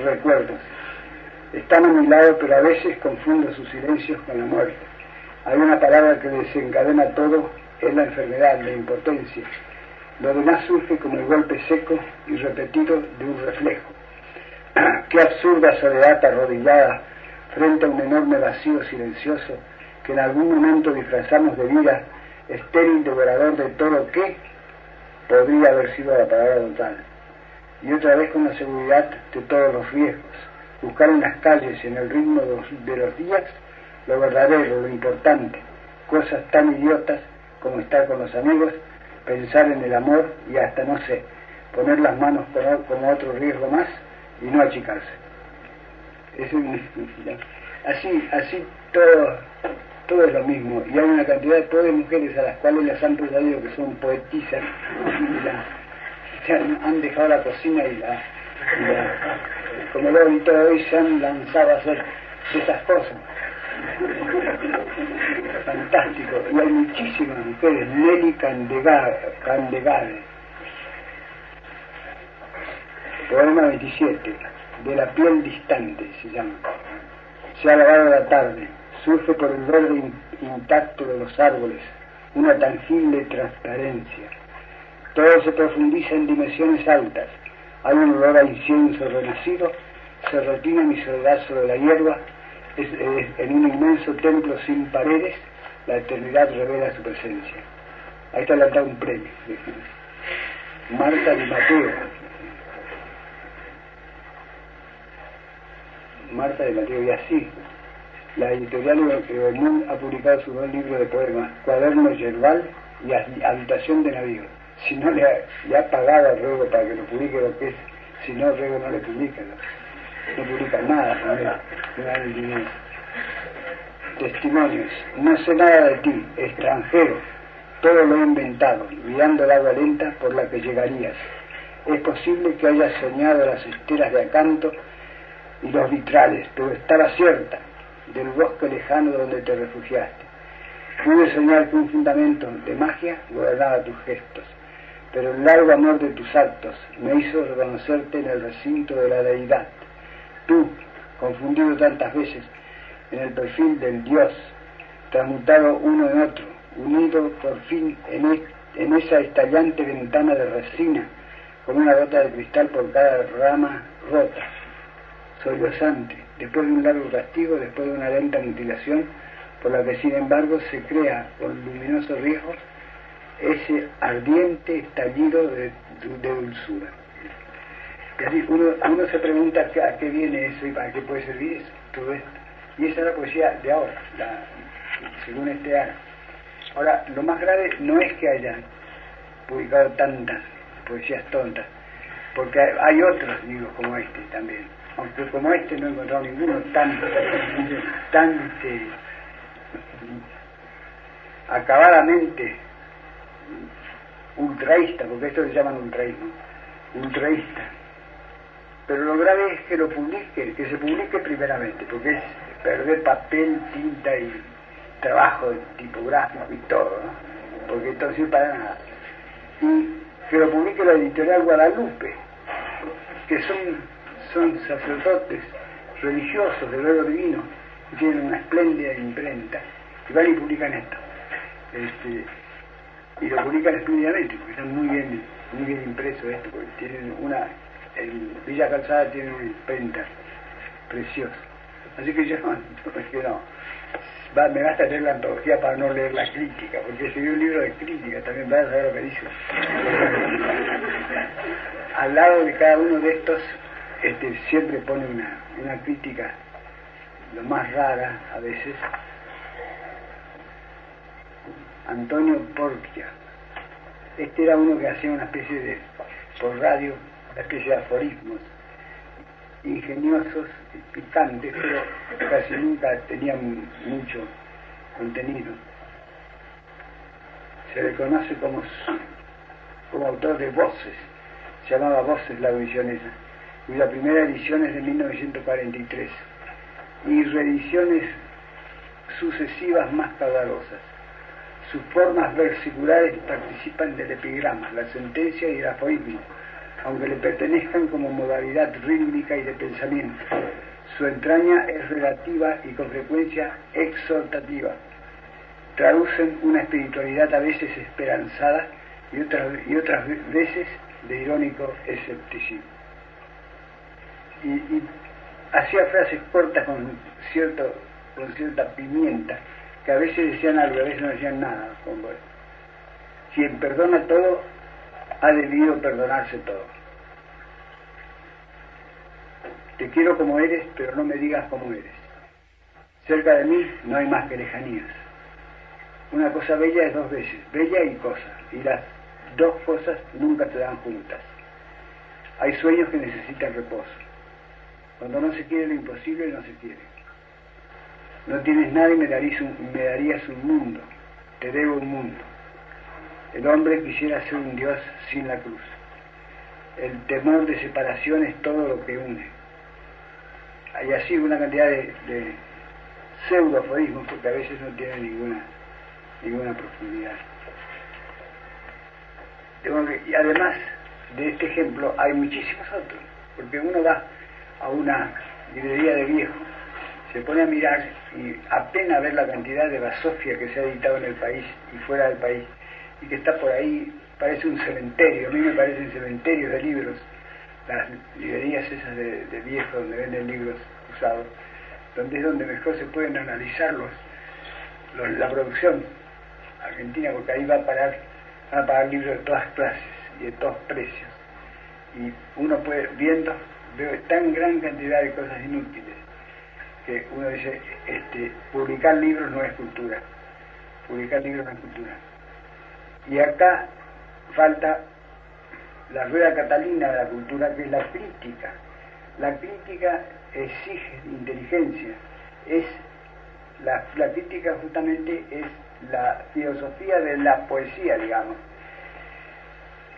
Recuerdos. Están a mi lado, pero a veces confundo sus silencios con la muerte. Hay una palabra que desencadena todo, es la enfermedad, la impotencia. Lo demás surge como el golpe seco y repetido de un reflejo. Qué absurda soledad arrodillada frente a un enorme vacío silencioso que en algún momento disfrazamos de vida estéril devorador de todo que podría haber sido la palabra total. Y otra vez con la seguridad de todos los riesgos. Buscar en las calles, en el ritmo de los días, lo verdadero, lo importante. Cosas tan idiotas como estar con los amigos, pensar en el amor y hasta, no sé, poner las manos como otro riesgo más y no achicarse. Es así, así todo todo es lo mismo. Y hay una cantidad de pobres mujeres a las cuales las han persuadido que son poetisas y han dejado la cocina y la, como lo y todo hoy se han lanzado a hacer esas cosas. Fantástico. Y hay muchísimas mujeres. Nelly Candegade. Poema 27. De la piel distante se llama. Se ha lavado la tarde surge por el verde intacto de los árboles una tangible transparencia. Todo se profundiza en dimensiones altas. Hay un olor a incienso renacido, se retina mi soledad sobre la hierba, es, en un inmenso templo sin paredes, la eternidad revela su presencia. Ahí está le un premio. Marta Di Mateo. Marta de Mateo y así la editorial Ibermún ha publicado su dos libros de poemas, Cuaderno Yerbal y Habitación de Navío. Si no le ha, pagado a Ruego para que lo publique lo que es, si no, Ruego no le publica, no, publica nada, no le, el. Testimonios, no sé nada de ti, extranjero, todo lo he inventado, mirando el agua lenta por la que llegarías. Es posible que hayas soñado las esteras de Acanto y los vitrales, pero estaba cierta, del bosque lejano donde te refugiaste. Pude soñar que un fundamento de magia gobernaba tus gestos, pero el largo amor de tus actos me hizo reconocerte en el recinto de la deidad. Tú, confundido tantas veces en el perfil del Dios, transmutado uno en otro, unido por fin en, en esa estallante ventana de resina, con una gota de cristal por cada rama rota, sollozante, después de un largo castigo, después de una lenta mutilación, por la que sin embargo se crea con luminoso riesgo ese ardiente estallido de, dulzura. Uno, se pregunta a qué viene eso y para qué puede servir eso, todo esto. Y esa es la poesía de ahora, según este año. Ahora, lo más grave no es que hayan publicado tantas poesías tontas, porque hay otros libros como este también aunque como este no he encontrado ninguno tan, tan este, acabadamente ultraísta, porque esto se llaman ultraísmo, ultraísta. Pero lo grave es que lo publique, que se publique primeramente, porque es perder papel, tinta y trabajo tipográfico y todo, ¿no? porque entonces para nada. Y que lo publique la editorial Guadalupe, que son son sacerdotes religiosos del verbo divino, y tienen una espléndida imprenta, y van y publican esto. Este, y lo publican espléndidamente, porque están muy bien, muy bien impreso esto, porque tienen una, en Villa Calzada tienen una imprenta preciosa. Así que yo no, va, me basta leer la antología para no leer la crítica, porque si un libro de crítica también va a saber lo que dice. Al lado de cada uno de estos este, siempre pone una, una crítica lo más rara a veces. Antonio Porquia. Este era uno que hacía una especie de, por radio, una especie de aforismos. ingeniosos, picantes, pero casi nunca tenían mucho contenido. Se le conoce como, como autor de Voces, se llamaba Voces la edición esa, la primera edición es de 1943, y reediciones sucesivas más caudalosas. Sus formas versiculares participan del epigrama, la sentencia y el aforismo, aunque le pertenezcan como modalidad rítmica y de pensamiento. Su entraña es relativa y con frecuencia exhortativa. Traducen una espiritualidad a veces esperanzada y otras, y otras veces de irónico escepticismo. Y, y hacía frases cortas con, cierto, con cierta pimienta, que a veces decían algo, a veces no decían nada. Como, quien perdona todo, ha debido perdonarse todo. Te quiero como eres, pero no me digas cómo eres. Cerca de mí no hay más que lejanías. Una cosa bella es dos veces, bella y cosa, y las dos cosas nunca se dan juntas. Hay sueños que necesitan reposo. Cuando no se quiere lo imposible, no se quiere. No tienes nada y me darías un, mundo. Te debo un mundo. El hombre quisiera ser un Dios sin la cruz. El temor de separación es todo lo que une. Hay así una cantidad de, de pseudo-aforismos porque a veces no tienen ninguna, ninguna profundidad. y además de este ejemplo hay muchísimos otros, porque uno va a una librería de viejo, se pone a mirar y apenas ver la cantidad de basofia que se ha editado en el país y fuera del país, y que está por ahí, parece un cementerio, a mí me parecen cementerios de libros, las librerías esas de, de viejo donde venden libros usados, donde es donde mejor se pueden analizar la producción argentina, porque ahí va a parar, van a pagar libros de todas clases y de todos precios. Y uno puede, viendo, veo tan gran cantidad de cosas inútiles, que uno dice, este, publicar libros no es cultura, publicar libros no es cultura. Y acá falta la rueda catalina de la cultura, que es la crítica. La crítica exige inteligencia, es la, la crítica justamente es la filosofía de la poesía, digamos.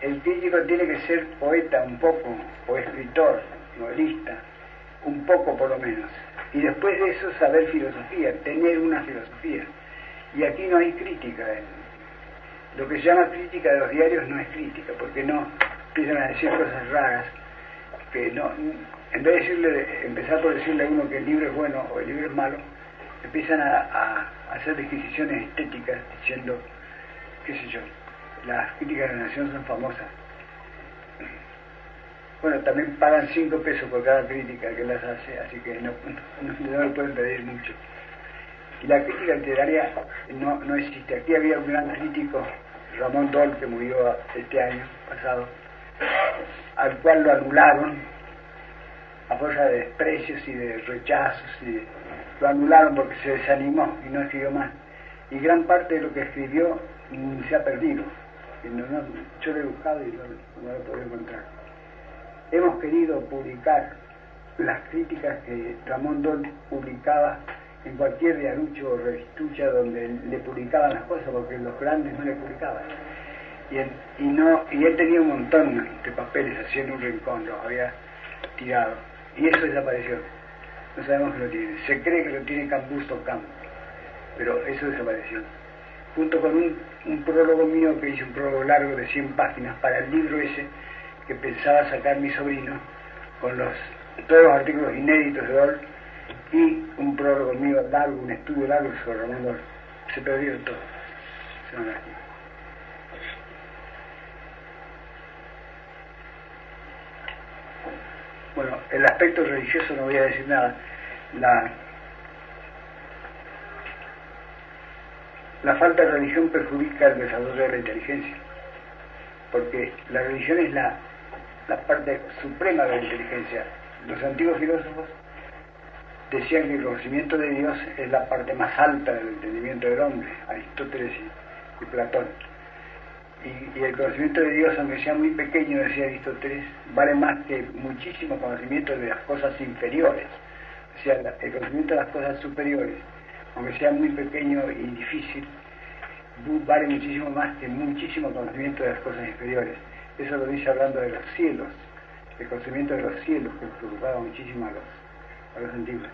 El crítico tiene que ser poeta un poco, o escritor, novelista, un poco por lo menos. Y después de eso saber filosofía, tener una filosofía. Y aquí no hay crítica. Lo que se llama crítica de los diarios no es crítica, porque no empiezan a decir cosas raras, que no, en vez de decirle, empezar por decirle a uno que el libro es bueno o el libro es malo, empiezan a, a hacer disquisiciones estéticas diciendo, qué sé yo, las críticas de la nación son famosas. Bueno, también pagan cinco pesos por cada crítica que las hace, así que no, no, le pueden pedir mucho. Y la crítica literaria no, no existe. Aquí había un gran crítico, Ramón Dol, que murió este año pasado, al cual lo anularon a fuerza de desprecios y de rechazos, y lo anularon porque se desanimó y no escribió más. Y gran parte de lo que escribió mm, se ha perdido. yo lo he buscado y no, no lo he podido encontrar. Hemos querido publicar las críticas que Ramón Dol publicaba en cualquier diarucho o revistucha donde le publicaban las cosas, porque los grandes no le publicaban. Y él, tenía un montón de papeles así en un rincón, los había tirado. Y eso desapareció. No sabemos que lo tiene. Se cree que lo tiene Cambusto Campo, pero eso desapareció. Junto con un, un prólogo mío que hice un prólogo largo de 100 páginas para el libro ese que pensaba sacar mi sobrino, con los, todos los artículos inéditos de Dol y un prólogo mío largo, un estudio largo sobre Ramón Dol. Se perdió todo. Se Bueno, el aspecto religioso no voy a decir nada. La, la falta de religión perjudica el desarrollo de la inteligencia, porque la religión es la, la parte suprema de la inteligencia. Los antiguos filósofos decían que el conocimiento de Dios es la parte más alta del entendimiento del hombre, Aristóteles y, Platón. Y, el conocimiento de Dios, aunque sea muy pequeño, decía Aristóteles, vale más que muchísimo conocimiento de las cosas inferiores. O sea, el conocimiento de las cosas superiores, aunque sea muy pequeño y difícil, vale muchísimo más que muchísimo conocimiento de las cosas inferiores. Eso lo dice hablando de los cielos, el conocimiento de los cielos que preocupaba muchísimo a los, a antiguos.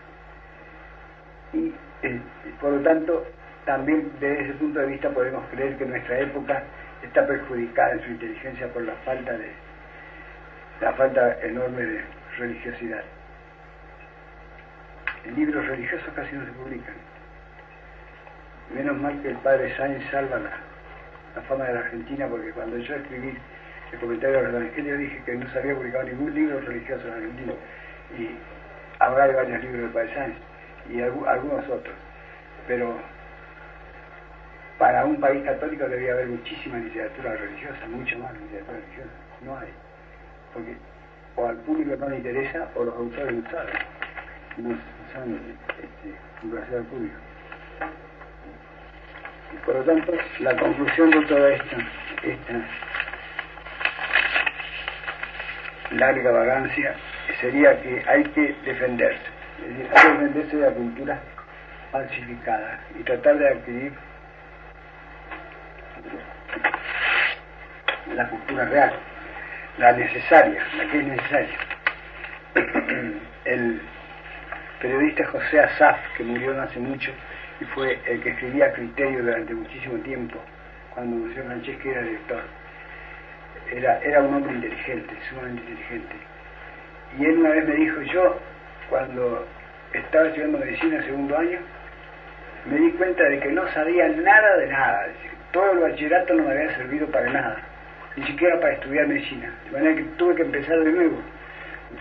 Y eh, por lo tanto, también desde ese punto de vista podemos creer que nuestra época está perjudicada en su inteligencia por la falta de la falta enorme de religiosidad. Libros religiosos casi no se publican. Menos mal que el padre Sáenz salva la, fama de la Argentina, porque cuando yo escribí el comentario de los evangelios dije que no se había publicado ningún libro religioso en Argentina. Y ahora hay varios libros padre Sáenz y algunos otros. Pero para un país católico debía haber muchísima literatura religiosa, mucho más literatura religiosa. No hay. Porque o al público no le interesa o los autores no saben. No son este, al público. Y por lo tanto, la conclusión de toda esta, esta larga vagancia sería que hay que defenderse. Es decir, hay que defenderse de la cultura falsificada y tratar de adquirir la cultura real, la necesaria, la que es necesaria. El periodista José Asaf, que murió no hace mucho, y fue el que escribía Criterio durante muchísimo tiempo, cuando José Franceschi era director. Era, era un hombre inteligente, sumamente inteligente. Y él una vez me dijo, yo cuando estaba estudiando medicina segundo año, me di cuenta de que no sabía nada de nada. Todo el bachillerato no me había servido para nada, ni siquiera para estudiar medicina. De manera que tuve que empezar de nuevo.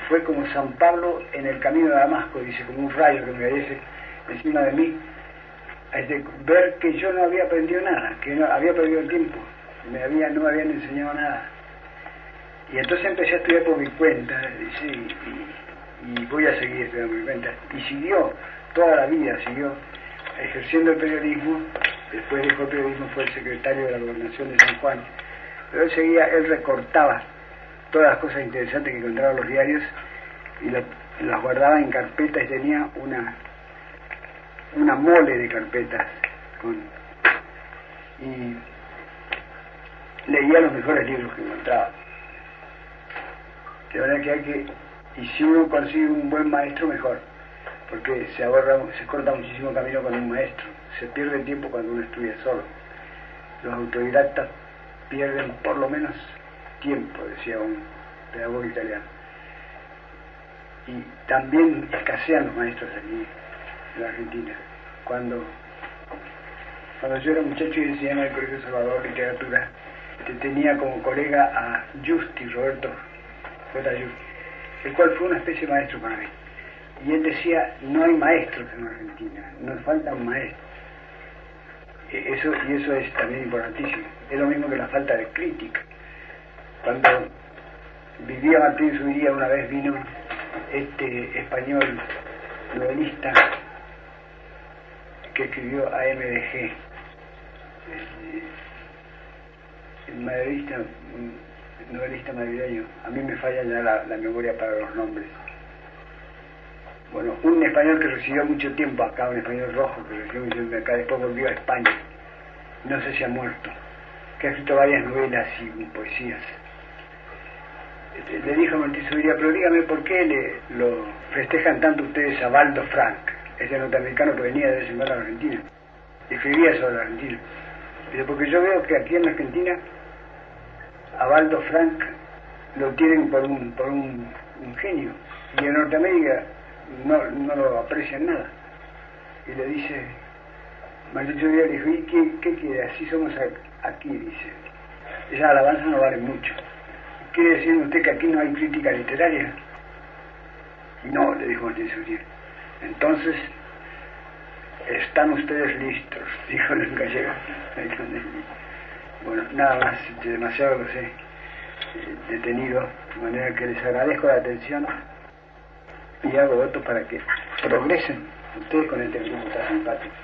Fue como San Pablo en el camino de Damasco, dice, como un rayo que me cayese encima de mí de ver que yo no había aprendido nada, que no, había perdido el tiempo, me había, no me habían enseñado nada. Y entonces empecé a estudiar por mi cuenta, y, voy a seguir estudiando por mi cuenta. Y siguió, toda la vida siguió ejerciendo el periodismo, después dejó el periodismo, fue el secretario de la gobernación de San Juan, pero él seguía, él recortaba todas las cosas interesantes que encontraba en los diarios y las guardaba en carpetas y tenía una una mole de carpetas y leía los mejores libros que encontraba. De verdad que hay que, y si uno consigue un buen maestro, mejor, porque se ahorra, se corta muchísimo camino con un maestro, se pierde tiempo cuando uno estudia solo. Los autodidactas pierden por lo menos tiempo, decía un pedagogo italiano. Y también escasean los maestros aquí en la Argentina cuando, cuando yo era muchacho y enseñaba en el Colegio Salvador Literatura, tenía como colega a Justi, Roberto El cual fue una especie de maestro para mí. Y él decía, no hay maestros en Argentina, nos faltan maestros. E, eso, y eso es también importantísimo. Es lo mismo que la falta de crítica. Cuando vivía Martín Subiría, una vez vino este español novelista que escribió AMDG, el madridista, novelista madrileño. A mí me falla ya la, memoria para los nombres. Bueno, un español que recibió mucho tiempo acá, un español rojo que recibió mucho tiempo acá, después volvió a España. No sé si ha muerto. Que ha escrito varias novelas y poesías. Este, le dijo a Martín Subiría, pero dígame por qué le, lo festejan tanto ustedes a Baldo Frank ese norteamericano que venía de en a Argentina. Escribía sobre la Argentina. Dice, porque yo veo que aquí en la Argentina a Baldo Frank lo tienen por un, por un, genio y en Norteamérica no, no lo aprecian nada. Y le dice, Maldito Díaz le dijo, ¿y qué, qué quiere? Así somos aquí, dice. Esa alabanza no vale mucho. ¿Quiere decir usted que aquí no hay crítica literaria? No, le dijo Martín Suriel. Entonces, están ustedes listos, dijo el gallego. Bueno, nada más, demasiado los he detenido, de manera que les agradezco la atención y hago voto para que progresen ustedes con este grupo tan simpático.